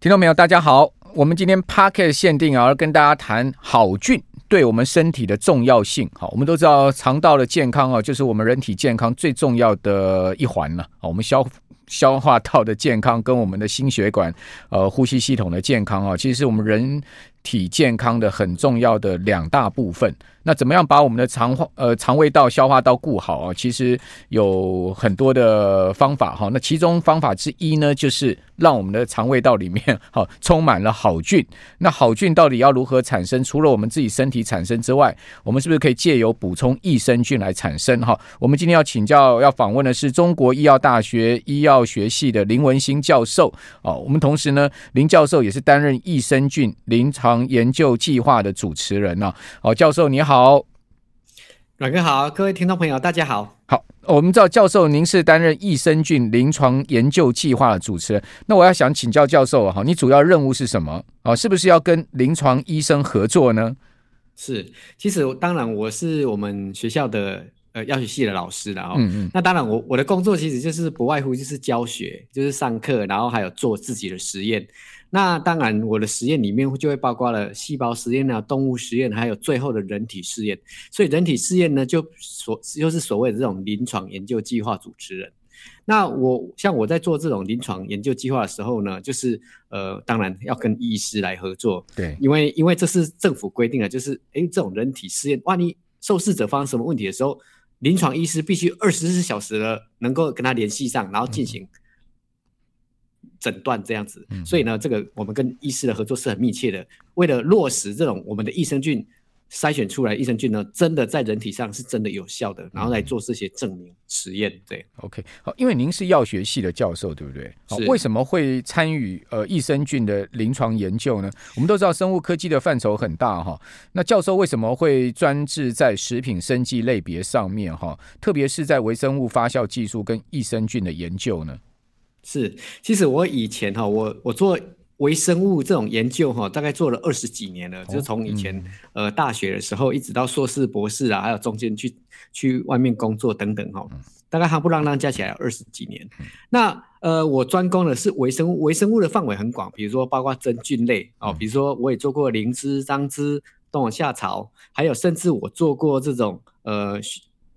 听众朋友，大家好，我们今天 Podcast 限定啊，要跟大家谈好菌对我们身体的重要性。好，我们都知道肠道的健康啊，就是我们人体健康最重要的一环了。好，我们消消化道的健康跟我们的心血管、呃呼吸系统的健康啊，其实是我们人体健康的很重要的两大部分。那怎么样把我们的肠化呃肠胃道、消化道顾好啊？其实有很多的方法哈。那其中方法之一呢，就是让我们的肠胃道里面 好充满了好菌。那好菌到底要如何产生？除了我们自己身体产生之外，我们是不是可以借由补充益生菌来产生？哈，我们今天要请教、要访问的是中国医药大学医药学系的林文兴教授。哦，我们同时呢，林教授也是担任益生菌临床研究计划的主持人呢。哦，教授你好。好，阮哥好，各位听众朋友，大家好。好，我们知道教授您是担任益生菌临床研究计划的主持人，那我要想请教教授哈，你主要任务是什么？哦，是不是要跟临床医生合作呢？是，其实当然我是我们学校的呃药学系的老师了哦。嗯嗯。那当然我我的工作其实就是不外乎就是教学，就是上课，然后还有做自己的实验。那当然，我的实验里面就会包括了细胞实验啊、动物实验，还有最后的人体试验。所以人体试验呢，就所就是所谓的这种临床研究计划主持人。那我像我在做这种临床研究计划的时候呢，就是呃，当然要跟医师来合作。对，因为因为这是政府规定的，就是诶，这种人体试验，万一受试者发生什么问题的时候，临床医师必须二十四小时的能够跟他联系上，然后进行。诊断这样子，所以呢，这个我们跟医师的合作是很密切的。为了落实这种我们的益生菌筛选出来益生菌呢，真的在人体上是真的有效的，然后来做这些证明实验。对，OK，好，因为您是药学系的教授，对不对？好，为什么会参与呃益生菌的临床研究呢？我们都知道生物科技的范畴很大哈，那教授为什么会专治在食品生技类别上面哈？特别是在微生物发酵技术跟益生菌的研究呢？是，其实我以前哈，我我做微生物这种研究哈，大概做了二十几年了，就从以前呃大学的时候，一直到硕士、博士啊，还有中间去去外面工作等等哈，大概夯不啷当加起来二十几年。那呃，我专攻的是微生物，微生物的范围很广，比如说包括真菌类哦，比如说我也做过灵芝、樟芝、冬虫夏草，还有甚至我做过这种呃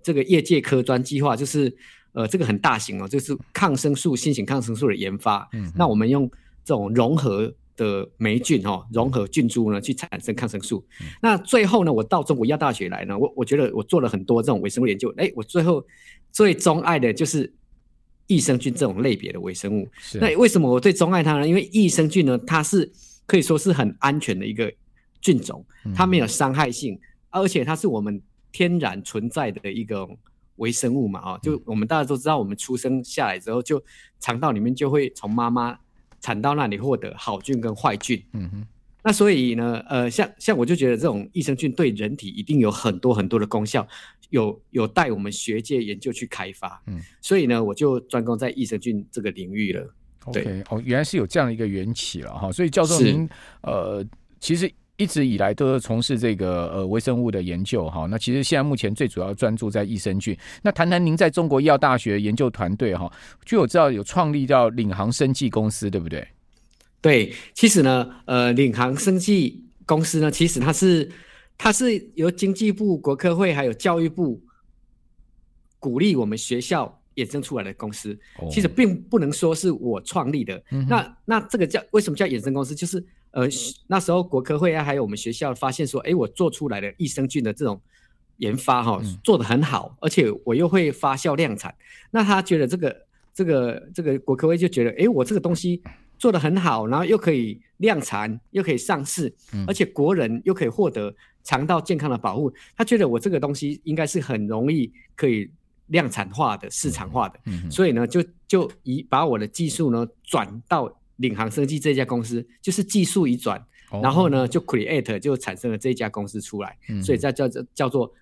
这个业界科专计划，就是。呃，这个很大型哦，就是抗生素、新型抗生素的研发。嗯，那我们用这种融合的霉菌哦，融合菌株呢，去产生抗生素。嗯。那最后呢，我到中国医药大学来呢，我我觉得我做了很多这种微生物研究。哎，我最后最钟爱的就是益生菌这种类别的微生物。是。那为什么我最钟爱它呢？因为益生菌呢，它是可以说是很安全的一个菌种，它没有伤害性，而且它是我们天然存在的一个。微生物嘛，啊，就我们大家都知道，我们出生下来之后，就肠道里面就会从妈妈产道那里获得好菌跟坏菌。嗯哼。那所以呢，呃，像像我就觉得这种益生菌对人体一定有很多很多的功效，有有待我们学界研究去开发。嗯。所以呢，我就专攻在益生菌这个领域了。对。Okay, 哦，原来是有这样的一个缘起了哈。所以教授您呃，其实。一直以来都是从事这个呃微生物的研究哈，那其实现在目前最主要专注在益生菌。那谈谈您在中国医药大学研究团队哈，据我知道有创立叫领航生技公司，对不对？对，其实呢，呃，领航生技公司呢，其实它是它是由经济部、国科会还有教育部鼓励我们学校衍生出来的公司，其实并不能说是我创立的。哦、那那这个叫为什么叫衍生公司？就是。呃，那时候国科会啊，还有我们学校发现说，哎，我做出来的益生菌的这种研发哈、哦，做得很好，而且我又会发酵量产。那他觉得这个这个这个国科会就觉得，哎，我这个东西做得很好，然后又可以量产，又可以上市，而且国人又可以获得肠道健康的保护。他觉得我这个东西应该是很容易可以量产化的、市场化的，所以呢，就就以把我的技术呢转到。领航生技这家公司就是技术一转，哦，然后呢就 create 就产生了这家公司出来，嗯、所以叫叫叫做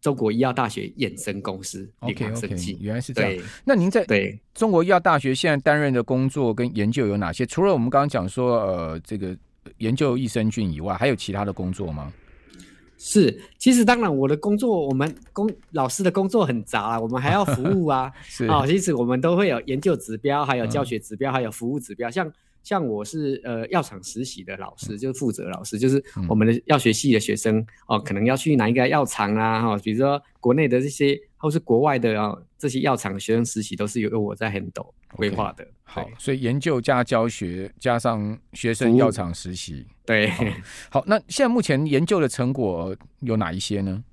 中国医药大学衍生公司领航生技。Okay, okay, 原来是这样。那您在对中国医药大学现在担任的工作跟研究有哪些？除了我们刚刚讲说呃这个研究益生菌以外，还有其他的工作吗？是，其实当然，我的工作，我们工老师的工作很杂啊，我们还要服务啊。是啊、哦，其实我们都会有研究指标，还有教学指标，嗯、还有服务指标。像像我是呃药厂实习的老师，就是负责老师，就是我们的药学系的学生、嗯、哦，可能要去哪一个药厂啊哈，比如说国内的这些或是国外的啊、哦、这些药厂的学生实习都是由我在 handle 规划的。Okay, 好，所以研究加教学加上学生药厂实习，对好。好，那现在目前研究的成果有哪一些呢？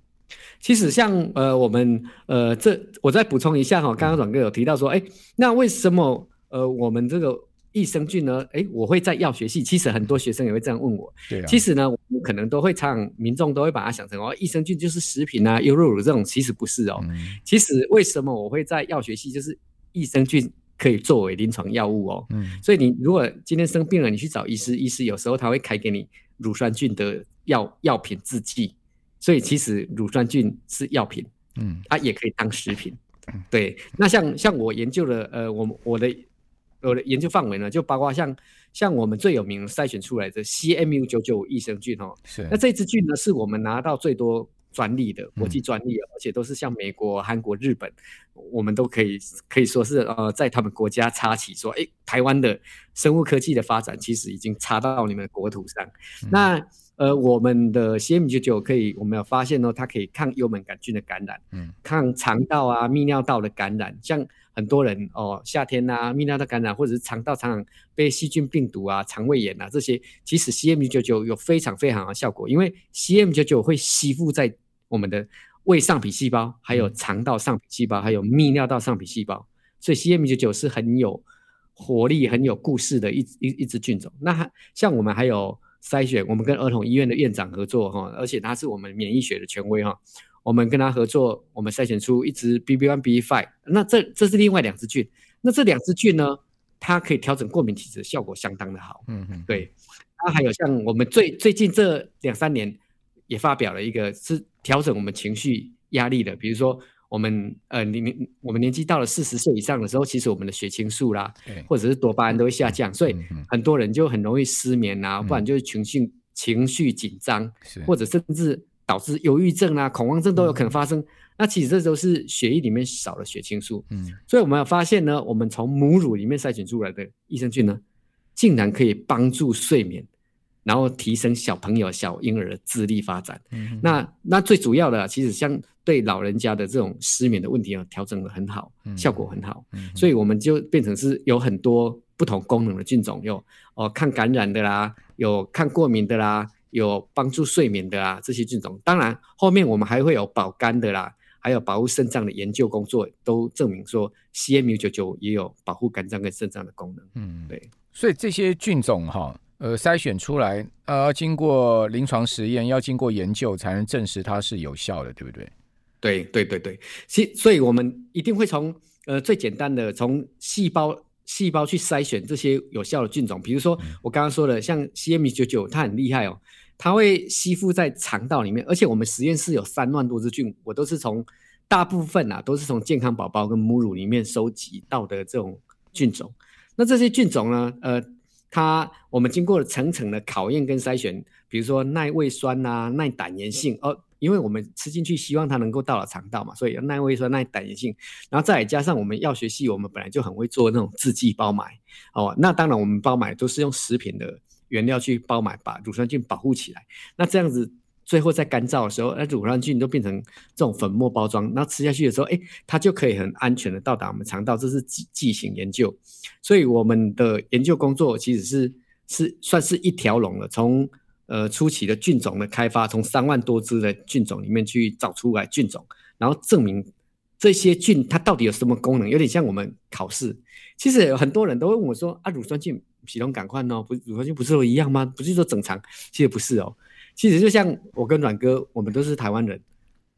其实像呃我们呃这我再补充一下哈，刚刚阮哥有提到说，哎，那为什么呃我们这个益生菌呢？哎，我会在药学系，其实很多学生也会这样问我。对啊。其实呢，我们可能都会常民众都会把它想成哦，益生菌就是食品啊，优酪乳这种，其实不是哦。嗯。其实为什么我会在药学系？就是益生菌可以作为临床药物哦。嗯。所以你如果今天生病了，你去找医师，医师有时候他会开给你乳酸菌的药药品制剂。所以其实乳酸菌是药品，嗯，它也可以当食品，嗯，对。那像像我研究的，呃，我我的我的研究范围呢，就包括像像我们最有名筛选出来的 CMU 九九五益生菌哦，是。那这支菌呢，是我们拿到最多专利的国际专利，嗯，而且都是像美国、韩国、日本，我们都可以可以说是呃，在他们国家插旗说，哎，台湾的生物科技的发展其实已经插到你们的国土上，嗯，那。呃，我们的 CM 九九可以，我们有发现哦，它可以抗幽门杆菌的感染，嗯，抗肠道啊、泌尿道的感染。像很多人哦，夏天呐、啊，泌尿道感染或者是肠道常常被细菌、病毒啊、肠胃炎啊这些，其实 CM 九九有非常非常好的效果，因为 CM 九九会吸附在我们的胃上皮细胞，还有肠道上皮细胞，还有泌尿道上皮细胞，所以 CM 九九是很有活力、很有故事的一一一支菌种。那像我们还有。筛选，我们跟儿童医院的院长合作哈，而且他是我们免疫学的权威哈。我们跟他合作，我们筛选出一支 BB one、BB5，那这这是另外两支菌。那这两支菌呢，它可以调整过敏体质，效果相当的好。嗯嗯，对。那还有像我们最最近这两三年也发表了一个，是调整我们情绪压力的，比如说。我们呃，你你我们年纪到了四十岁以上的时候，其实我们的血清素啦，或者是多巴胺都会下降，所以很多人就很容易失眠啊，不然就是情绪情绪紧张，或者甚至导致忧郁症啊、恐慌症都有可能发生。那其实这都是血液里面少了血清素。嗯，所以我们要发现呢，我们从母乳里面筛选出来的益生菌呢，竟然可以帮助睡眠。然后提升小朋友、小婴儿的智力发展。嗯、那那最主要的，其实像对老人家的这种失眠的问题啊，调整的很好，效果很好。嗯、所以我们就变成是有很多不同功能的菌种，有哦抗感染的啦，有抗过敏的啦，有帮助睡眠的啊，这些菌种。当然后面我们还会有保肝的啦，还有保护肾脏的研究工作，都证明说 CMU 九九也有保护肝脏跟肾脏的功能。嗯，对。所以这些菌种哈。呃，筛选出来，呃，经过临床实验，要经过研究才能证实它是有效的，对不对？对对对对，其所以我们一定会从呃最简单的从细胞细胞去筛选这些有效的菌种，比如说我刚刚说的，像 CM 九九它很厉害哦，它会吸附在肠道里面，而且我们实验室有三万多只菌，我都是从大部分啊都是从健康宝宝跟母乳里面收集到的这种菌种，那这些菌种呢，呃。它我们经过了层层的考验跟筛选，比如说耐胃酸啊、耐胆盐性哦，因为我们吃进去希望它能够到了肠道嘛，所以要耐胃酸、耐胆盐性，然后再加上我们药学系，我们本来就很会做那种制剂包埋哦，那当然我们包埋都是用食品的原料去包埋，把乳酸菌保护起来，那这样子。最后在干燥的时候，那乳酸菌都变成这种粉末包装，那吃下去的时候，哎，它就可以很安全的到达我们肠道。这是剂剂型研究，所以我们的研究工作其实是是算是一条龙了，从呃初期的菌种的开发，从三万多只的菌种里面去找出来菌种，然后证明这些菌它到底有什么功能，有点像我们考试。其实有很多人都问我说啊，乳酸菌系统感换哦，不，乳酸菌不是都一样吗？不是说正常？其实不是哦。其实就像我跟阮哥，我们都是台湾人，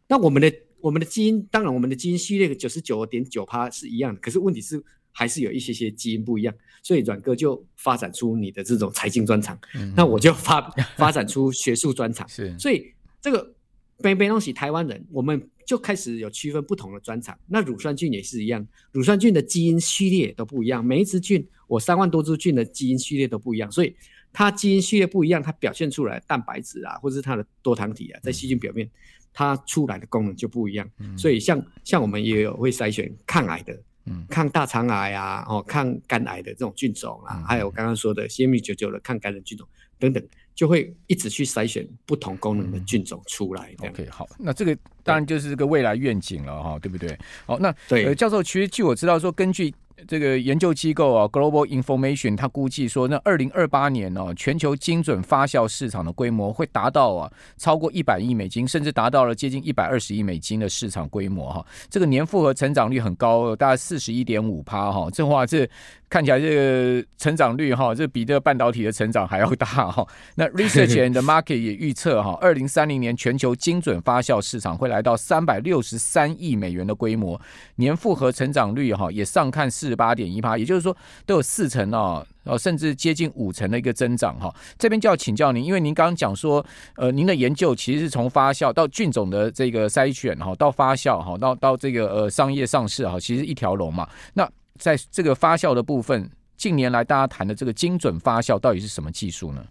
那我们的我们的基因，当然我们的基因序列九十九点九趴是一样的，可是问题是还是有一些些基因不一样，所以阮哥就发展出你的这种财经专长，嗯、那我就发 发展出学术专长，是，所以这个北北东西台湾人，我们就开始有区分不同的专长。那乳酸菌也是一样，乳酸菌的基因序列都不一样，每一只菌，我三万多只菌的基因序列都不一样，所以。它基因序列不一样，它表现出来蛋白质啊，或者是它的多糖体啊，在细菌表面，它出来的功能就不一样。嗯、所以像像我们也有会筛选抗癌的嗯，抗大肠癌啊，哦，抗肝癌的这种菌种啊，嗯、还有刚刚说的 CM 九九的抗感染菌种等等，就会一直去筛选不同功能的菌种出来。嗯、OK，好，那这个当然就是这个未来愿景了哈，对不对？好，那对、呃，教授，其实据我知道说，根据这个研究机构啊，Global Information，他估计说，那二零二八年呢、全球精准发酵市场的规模会达到啊，超过一百亿美金，甚至达到了接近一百二十亿美金的市场规模哈、这个年复合成长率很高，大概四十一点五趴哈。这话这看起来这个成长率哈、这比这个半导体的成长还要大哈、那 Research and Market 也预测哈，二零三零年全球精准发酵市场会来到三百六十三亿美元的规模，年复合成长率哈、也上看四十八点一趴，也就是说都有四成哦，哦，甚至接近五成的一个增长哈。这边就要请教您，因为您刚刚讲说，呃，您的研究其实是从发酵到菌种的这个筛选哈，到发酵哈，到到这个呃商业上市哈，其实一条龙嘛。那在这个发酵的部分，近年来大家谈的这个精准发酵到底是什么技术呢？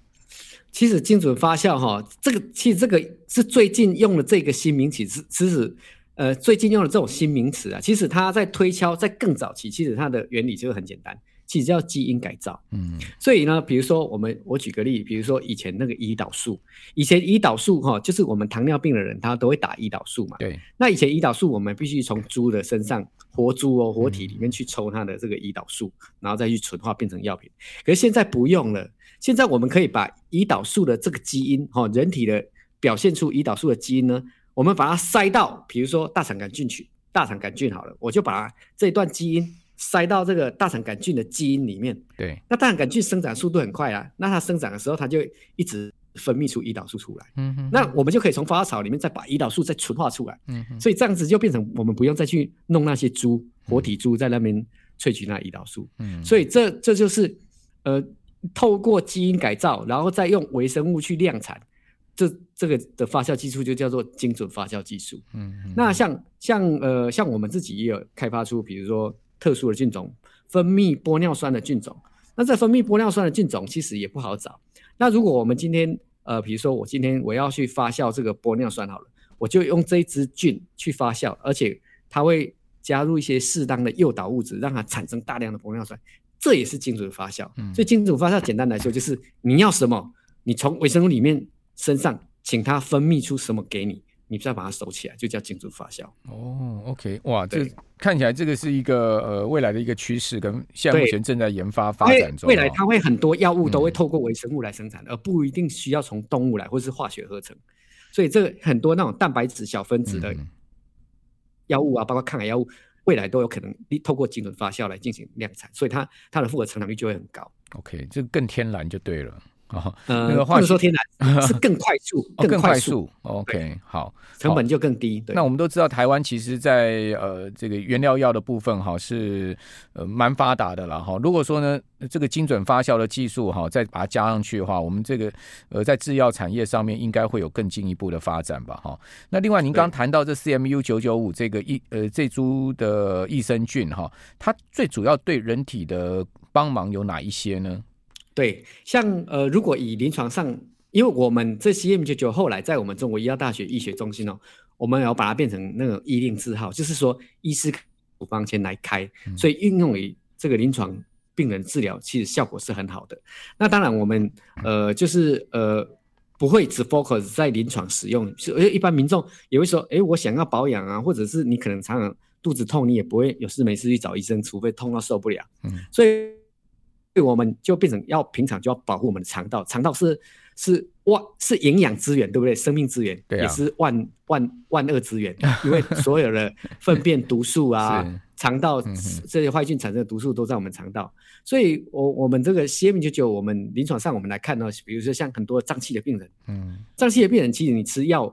其实精准发酵哈，这个其实这个是最近用了这个新名词，其实。呃，最近用的这种新名词啊，其实它在推敲，在更早期，其实它的原理就是很简单，其实叫基因改造。嗯，所以呢，比如说我们，我举个例，比如说以前那个胰岛素，以前胰岛素哈，就是我们糖尿病的人他都会打胰岛素嘛。对。那以前胰岛素我们必须从猪的身上，活猪哦，活体里面去抽它的这个胰岛素，嗯、然后再去纯化变成药品。可是现在不用了，现在我们可以把胰岛素的这个基因哈，人体的表现出胰岛素的基因呢。我们把它塞到，比如说大肠杆菌群，大肠杆菌好了，我就把它这一段基因塞到这个大肠杆菌的基因里面。对，那大肠杆菌生长速度很快啊，那它生长的时候，它就一直分泌出胰岛素出来。嗯哼，那我们就可以从发酵槽里面再把胰岛素再纯化出来。嗯哼，所以这样子就变成我们不用再去弄那些猪，活体猪在那边萃取那胰岛素。嗯，所以这这就是呃，透过基因改造，然后再用微生物去量产。这这个的发酵技术就叫做精准发酵技术。嗯，嗯，那像像呃像我们自己也有开发出，比如说特殊的菌种，分泌玻尿酸的菌种。那这分泌玻尿酸的菌种其实也不好找。那如果我们今天呃，比如说我今天我要去发酵这个玻尿酸好了，我就用这一支菌去发酵，而且它会加入一些适当的诱导物质，让它产生大量的玻尿酸，这也是精准发酵。嗯，所以精准发酵简单来说就是你要什么，你从微生物里面。身上，请它分泌出什么给你，你再把它收起来，就叫精准发酵。哦，OK，哇，这看起来这个是一个呃未来的一个趋势，跟现在目前正在研发发展中。未来它会很多药物都会透过微生物来生产，嗯、而不一定需要从动物来或是化学合成。所以这个很多那种蛋白质小分子的药物啊，嗯、包括抗癌药物，未来都有可能透过精准发酵来进行量产，所以它它的复合成长率就会很高。OK，这个更天然就对了。哦，那个话说天然是更快速，更快速。OK，好，成本就更低。对，那我们都知道，台湾其实，在呃这个原料药的部分哈是呃蛮发达的了哈。如果说呢，这个精准发酵的技术哈，再把它加上去的话，我们这个呃在制药产业上面应该会有更进一步的发展吧哈。那另外，您刚谈到这 CMU 九九五这个益呃这株的益生菌哈，它最主要对人体的帮忙有哪一些呢？对，像呃，如果以临床上，因为我们这 CM 九九后来在我们中国医药大学医学中心哦，我们要把它变成那个医令字号，就是说医师处方前来开，所以应用于这个临床病人治疗，其实效果是很好的。那当然，我们呃就是呃不会只 focus 在临床使用，而一般民众也会说，哎，我想要保养啊，或者是你可能常常肚子痛，你也不会有事没事去找医生，除非痛到受不了。嗯，所以。对，我们就变成要平常就要保护我们的肠道，肠道是是万是营养资源，对不对？生命资源，也是万万万恶资源，因为所有的粪便毒素啊，肠道、这些坏菌产生的毒素都在我们肠道，所以我我们这个 C M 九九我们临床上我们来看到，比如说像很多胀气的病人，嗯，胀气的病人其实你吃药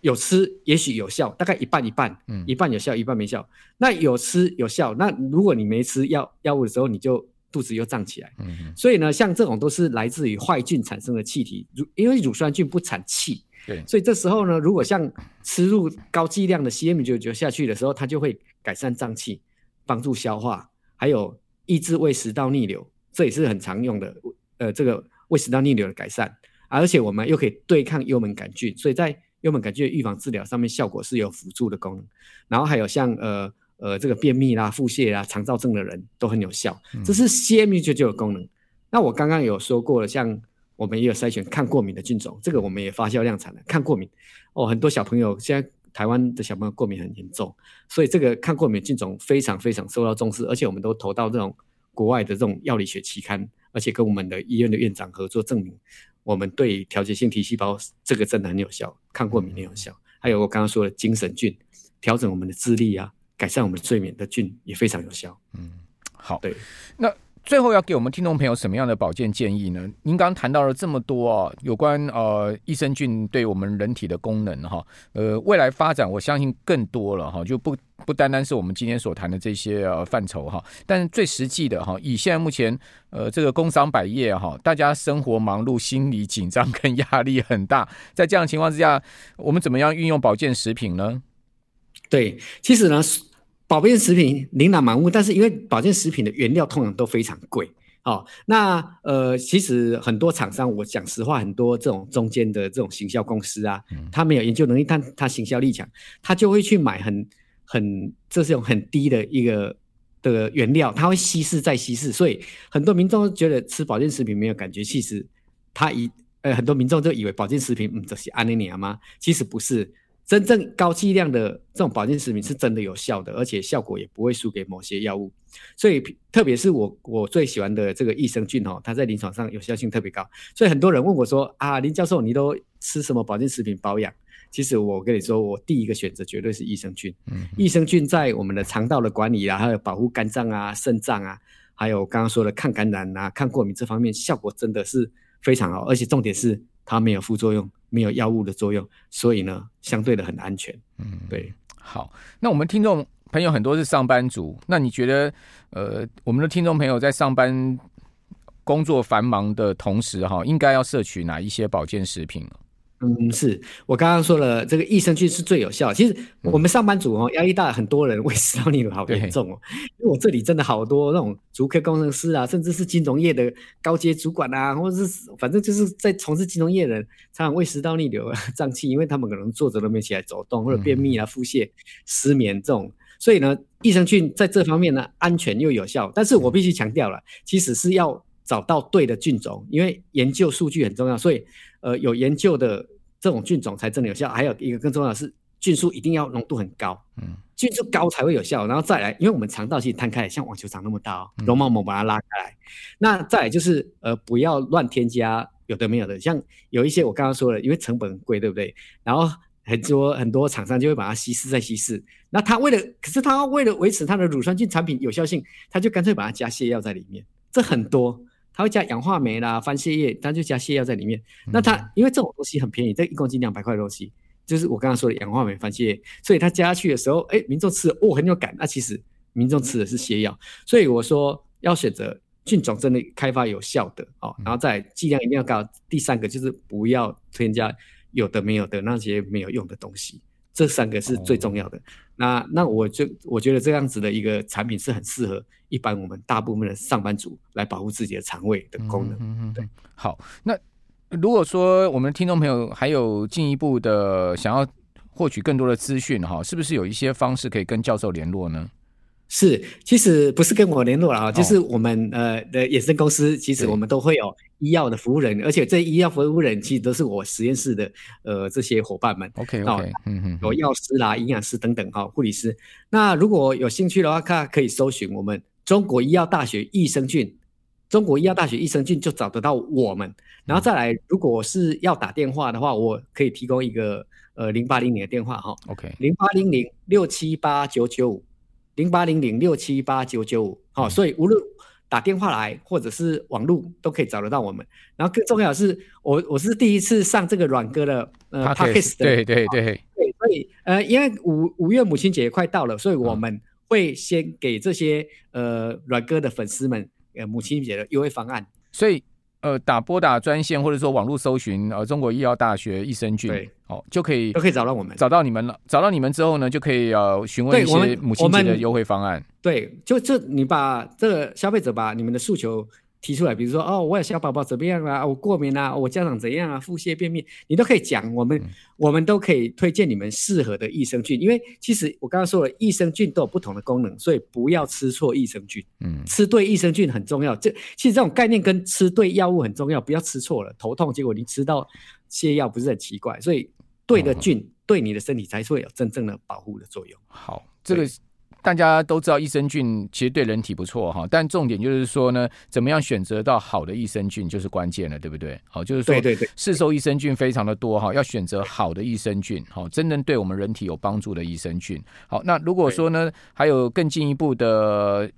有吃，也许有效，大概一半一半，嗯，一半有效，一半没效。那有吃有效，那如果你没吃药药物的时候，你就肚子又胀起来，嗯、所以呢，像这种都是来自于坏菌产生的气体，乳因为乳酸菌不产气，对，所以这时候呢，如果像吃入高剂量的 CM 九九下去的时候，它就会改善胀气，帮助消化，还有抑制胃食道逆流，这也是很常用的，呃，这个胃食道逆流的改善，而且我们又可以对抗幽门杆菌，所以在幽门杆菌的预防治疗上面效果是有辅助的功能，然后还有像呃。呃这个便秘啦、腹泻啦、肠燥症的人都很有效。这是 CM199 的功能。嗯、那我刚刚有说过了，像我们也有筛选抗过敏的菌种，这个我们也发酵量产了。抗过敏哦，很多小朋友现在台湾的小朋友过敏很严重，所以这个抗过敏菌种非常非常受到重视，而且我们都投到这种国外的这种药理学期刊，而且跟我们的医院的院长合作证明，我们对调节性 T 细胞这个真的很有效，抗过敏很有效。还有我刚刚说的精神菌，调整我们的智力啊，改善我们睡眠的菌也非常有效。嗯，好，对，那。最后要给我们听众朋友什么样的保健建议呢？您刚刚谈到了这么多啊，有关呃益生菌对我们人体的功能哈，呃未来发展我相信更多了哈，就不不单单是我们今天所谈的这些呃范畴哈，但是最实际的哈，以现在目前呃这个工商百业哈，大家生活忙碌，心理紧张跟压力很大，在这样的情况之下，我们怎么样运用保健食品呢？对，其实呢。保健食品琳琅满目，但是因为保健食品的原料通常都非常贵，哦，那呃，其实很多厂商，我讲实话，很多这种中间的这种行销公司啊，他没有研究能力，但他行销力强，他就会去买很很这是种很低的一个的原料，他会稀释再稀释，所以很多民众觉得吃保健食品没有感觉，其实他以呃很多民众就以为保健食品嗯这是安尼尔吗？其实不是。真正高剂量的这种保健食品是真的有效的，而且效果也不会输给某些药物。所以，特别是我我最喜欢的这个益生菌哦，它在临床上有效性特别高。所以很多人问我说：“啊，林教授，你都吃什么保健食品保养？”其实我跟你说，我第一个选择绝对是益生菌。嗯，益生菌在我们的肠道的管理啊，还有保护肝脏啊、肾脏啊，还有刚刚说的抗感染啊、抗过敏这方面，效果真的是非常好。而且重点是它没有副作用。没有药物的作用，所以呢，相对的很安全。嗯，对。好，那我们听众朋友很多是上班族，那你觉得，呃，我们的听众朋友在上班工作繁忙的同时，哈，应该要摄取哪一些保健食品？嗯，是我刚刚说了，这个益生菌是最有效。其实我们上班族哦，压力大，很多人胃食道逆流好严重哦。因为我这里真的好多那种足科工程师啊，甚至是金融业的高阶主管啊，或者是反正就是在从事金融业的人，常常胃食道逆流、胀气，因为他们可能坐着都没起来走动，或者便秘啊、腹泻、失眠这种。所以呢，益生菌在这方面呢，安全又有效。但是我必须强调了，其实是要找到对的菌种，因为研究数据很重要，所以。呃，有研究的这种菌种才真的有效。还有一个更重要的是，菌素一定要浓度很高，嗯，菌素高才会有效。然后再来，因为我们肠道其实摊开来，像网球场那么大哦，绒毛膜把它拉开来。嗯、那再来就是，呃，不要乱添加有的没有的，像有一些我刚刚说了，因为成本很贵，对不对？然后很多很多厂商就会把它稀释再稀释。那他为了，可是他为了维持他的乳酸菌产品有效性，他就干脆把它加泻药在里面，这很多。它会加氧化酶啦、番泻叶，它就加泻药在里面。那它因为这种东西很便宜，这一公斤两百块的东西，就是我刚刚说的氧化酶、番泻叶，所以它加下去的时候，哎，民众吃了哦很有感。那其实民众吃的是泻药，所以我说要选择菌种真的开发有效的哦，然后再剂量一定要高。第三个就是不要添加有的没有的那些没有用的东西。这三个是最重要的。哦、那那我就我觉得这样子的一个产品是很适合一般我们大部分的上班族来保护自己的肠胃的功能。嗯嗯对，好。那如果说我们听众朋友还有进一步的想要获取更多的资讯哈，是不是有一些方式可以跟教授联络呢？是，其实不是跟我联络了啊，就是我们呃的衍生公司，其实我们都会有医药的服务人，而且这医药服务人其实都是我实验室的呃这些伙伴们。OK OK，嗯嗯，有药师啦、营养师等等哈，护理师。那如果有兴趣的话，看可以搜寻我们中国医药大学益生菌，中国医药大学益生菌就找得到我们。然后再来，如果是要打电话的话，我可以提供一个呃零八零零的电话哈。OK，零八零零六七八九九五。零八零零六七八九九五，好，所以无论打电话来或者是网络都可以找得到我们。然后更重要的是，我我是第一次上这个软哥的呃 Podcast，对对对。对，所以呃，因为五五月母亲节快到了，所以我们会先给这些呃软哥的粉丝们呃母亲节的优惠方案，所以。呃，打拨打专线或者说网络搜寻呃中国医药大学益生菌，对，哦就可以都可以找到我们，找到你们了。找到你们之后呢，就可以呃询问一些母亲节的优惠方案。对，就就你把这个消费者把你们的诉求提出来，比如说哦，我有小宝宝怎么样啊？我过敏啊？我家长怎样啊？腹泻便秘，你都可以讲，我们、嗯、我们都可以推荐你们适合的益生菌，因为其实我刚刚说了，益生菌都有不同的功能，所以不要吃错益生菌。嗯，吃对益生菌很重要。这其实这种概念跟吃对药物很重要，不要吃错了，头痛结果你吃到泻药，不是很奇怪？所以对的菌、嗯、对你的身体才是会有真正的保护的作用。好，这个。大家都知道益生菌其实对人体不错哈，但重点就是说呢，怎么样选择到好的益生菌就是关键了，对不对？好，就是说，对对对，市售益生菌非常的多哈，要选择好的益生菌，好，真正对我们人体有帮助的益生菌。好，那如果说呢，还有更进一步的。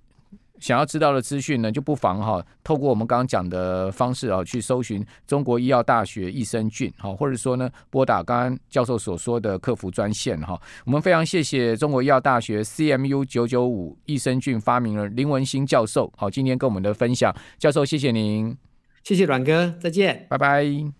想要知道的资讯呢，就不妨哈，透过我们刚刚讲的方式啊，去搜寻中国医药大学益生菌，哈，或者说呢，拨打刚刚教授所说的客服专线哈。我们非常谢谢中国医药大学 CMU 九九五益生菌发明人林文兴教授，好，今天跟我们的分享，教授谢谢您，谢谢阮哥，再见，拜拜。